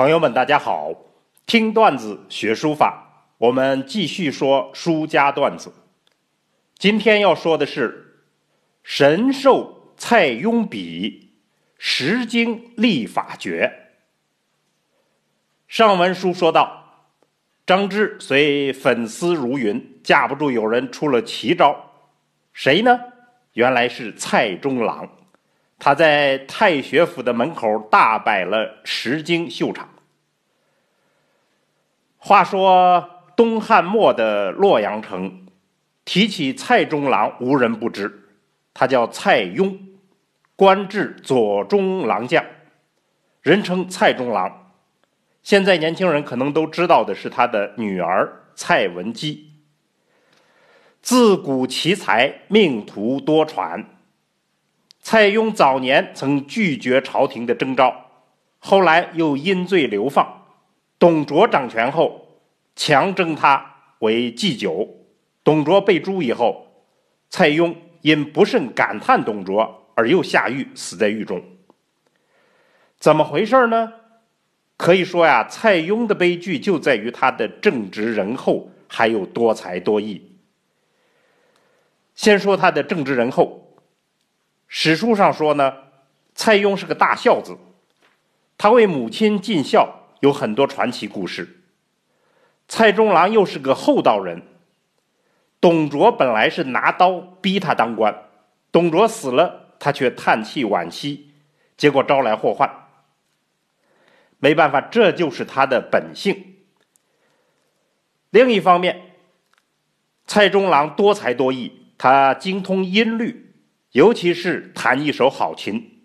朋友们，大家好！听段子学书法，我们继续说书家段子。今天要说的是神授蔡邕笔，石经立法诀。上文书说到，张芝虽粉丝如云，架不住有人出了奇招。谁呢？原来是蔡中郎。他在太学府的门口大摆了十经秀场。话说东汉末的洛阳城，提起蔡中郎，无人不知。他叫蔡邕，官至左中郎将，人称蔡中郎。现在年轻人可能都知道的是他的女儿蔡文姬。自古奇才，命途多舛。蔡邕早年曾拒绝朝廷的征召，后来又因罪流放。董卓掌权后，强征他为祭酒。董卓被诛以后，蔡邕因不甚感叹董卓，而又下狱，死在狱中。怎么回事呢？可以说呀，蔡邕的悲剧就在于他的正直仁厚，还有多才多艺。先说他的正直仁厚。史书上说呢，蔡邕是个大孝子，他为母亲尽孝，有很多传奇故事。蔡中郎又是个厚道人，董卓本来是拿刀逼他当官，董卓死了，他却叹气惋惜，结果招来祸患。没办法，这就是他的本性。另一方面，蔡中郎多才多艺，他精通音律。尤其是弹一手好琴，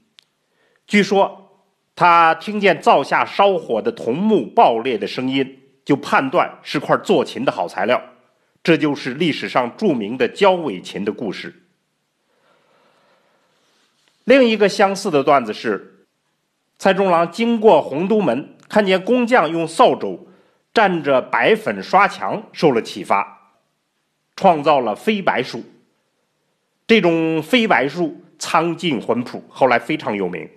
据说他听见灶下烧火的铜木爆裂的声音，就判断是块做琴的好材料。这就是历史上著名的焦尾琴的故事。另一个相似的段子是，蔡中郎经过洪都门，看见工匠用扫帚蘸着白粉刷墙，受了启发，创造了飞白术。这种飞白术苍劲浑朴，后来非常有名。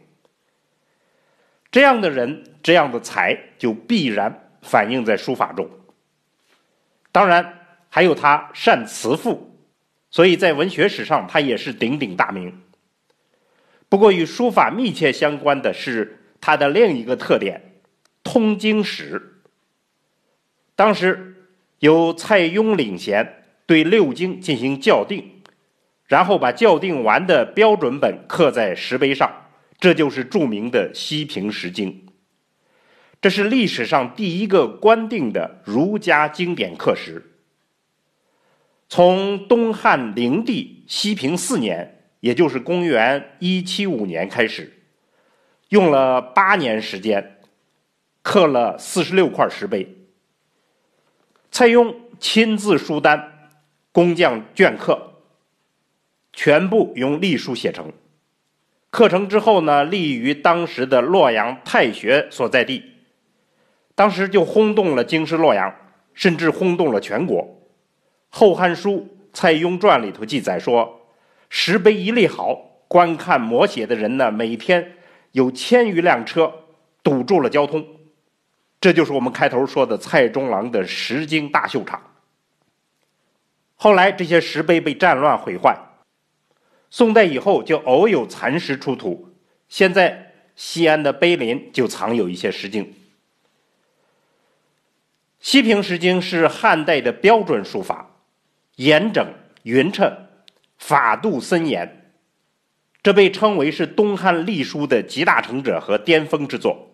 这样的人，这样的才，就必然反映在书法中。当然，还有他善辞赋，所以在文学史上他也是鼎鼎大名。不过，与书法密切相关的是他的另一个特点——通经史。当时由蔡邕领衔，对六经进行校订。然后把校订完的标准本刻在石碑上，这就是著名的《西平石经》。这是历史上第一个官定的儒家经典刻石。从东汉灵帝西平四年，也就是公元一七五年开始，用了八年时间，刻了四十六块石碑。蔡邕亲自书单，工匠镌刻。全部用隶书写成，刻成之后呢，立于当时的洛阳太学所在地，当时就轰动了京师洛阳，甚至轰动了全国。《后汉书·蔡邕传》里头记载说，石碑一立好，观看摹写的人呢，每天有千余辆车堵住了交通。这就是我们开头说的蔡中郎的石经大秀场。后来这些石碑被战乱毁坏。宋代以后就偶有残石出土，现在西安的碑林就藏有一些石经。西平石经是汉代的标准书法，严整匀称，法度森严，这被称为是东汉隶书的集大成者和巅峰之作。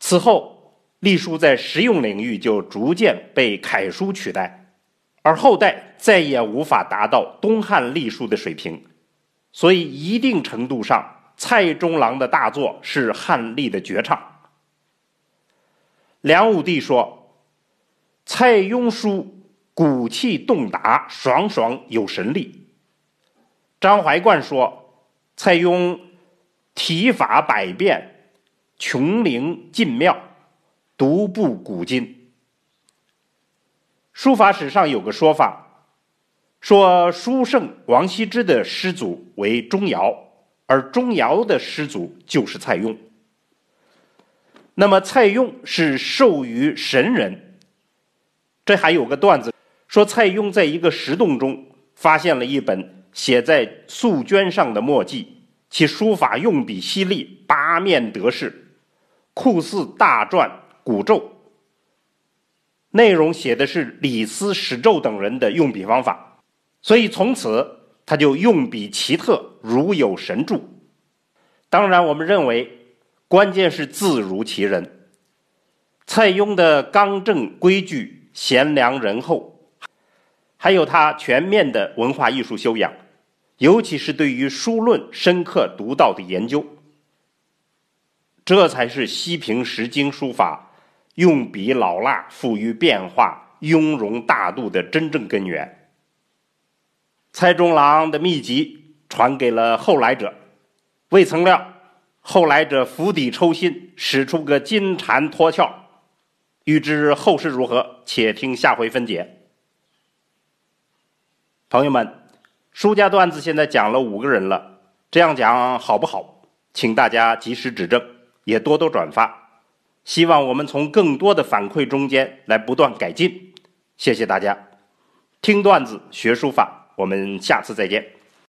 此后，隶书在实用领域就逐渐被楷书取代。而后代再也无法达到东汉隶书的水平，所以一定程度上，蔡中郎的大作是汉隶的绝唱。梁武帝说：“蔡邕书骨气动达，爽爽有神力。”张怀灌说：“蔡邕体法百变，穷灵尽妙，独步古今。”书法史上有个说法，说书圣王羲之的师祖为钟繇，而钟繇的师祖就是蔡邕。那么蔡邕是授予神人。这还有个段子，说蔡邕在一个石洞中发现了一本写在素绢上的墨迹，其书法用笔犀利，八面得势，酷似大篆古咒。内容写的是李斯、史胄等人的用笔方法，所以从此他就用笔奇特，如有神助。当然，我们认为关键是字如其人。蔡邕的刚正规矩、贤良仁厚，还有他全面的文化艺术修养，尤其是对于书论深刻独到的研究，这才是西平石经书法。用笔老辣、富于变化、雍容大度的真正根源。蔡中郎的秘籍传给了后来者，未曾料后来者釜底抽薪，使出个金蝉脱壳。欲知后事如何，且听下回分解。朋友们，书家段子现在讲了五个人了，这样讲好不好？请大家及时指正，也多多转发。希望我们从更多的反馈中间来不断改进，谢谢大家。听段子学书法，我们下次再见。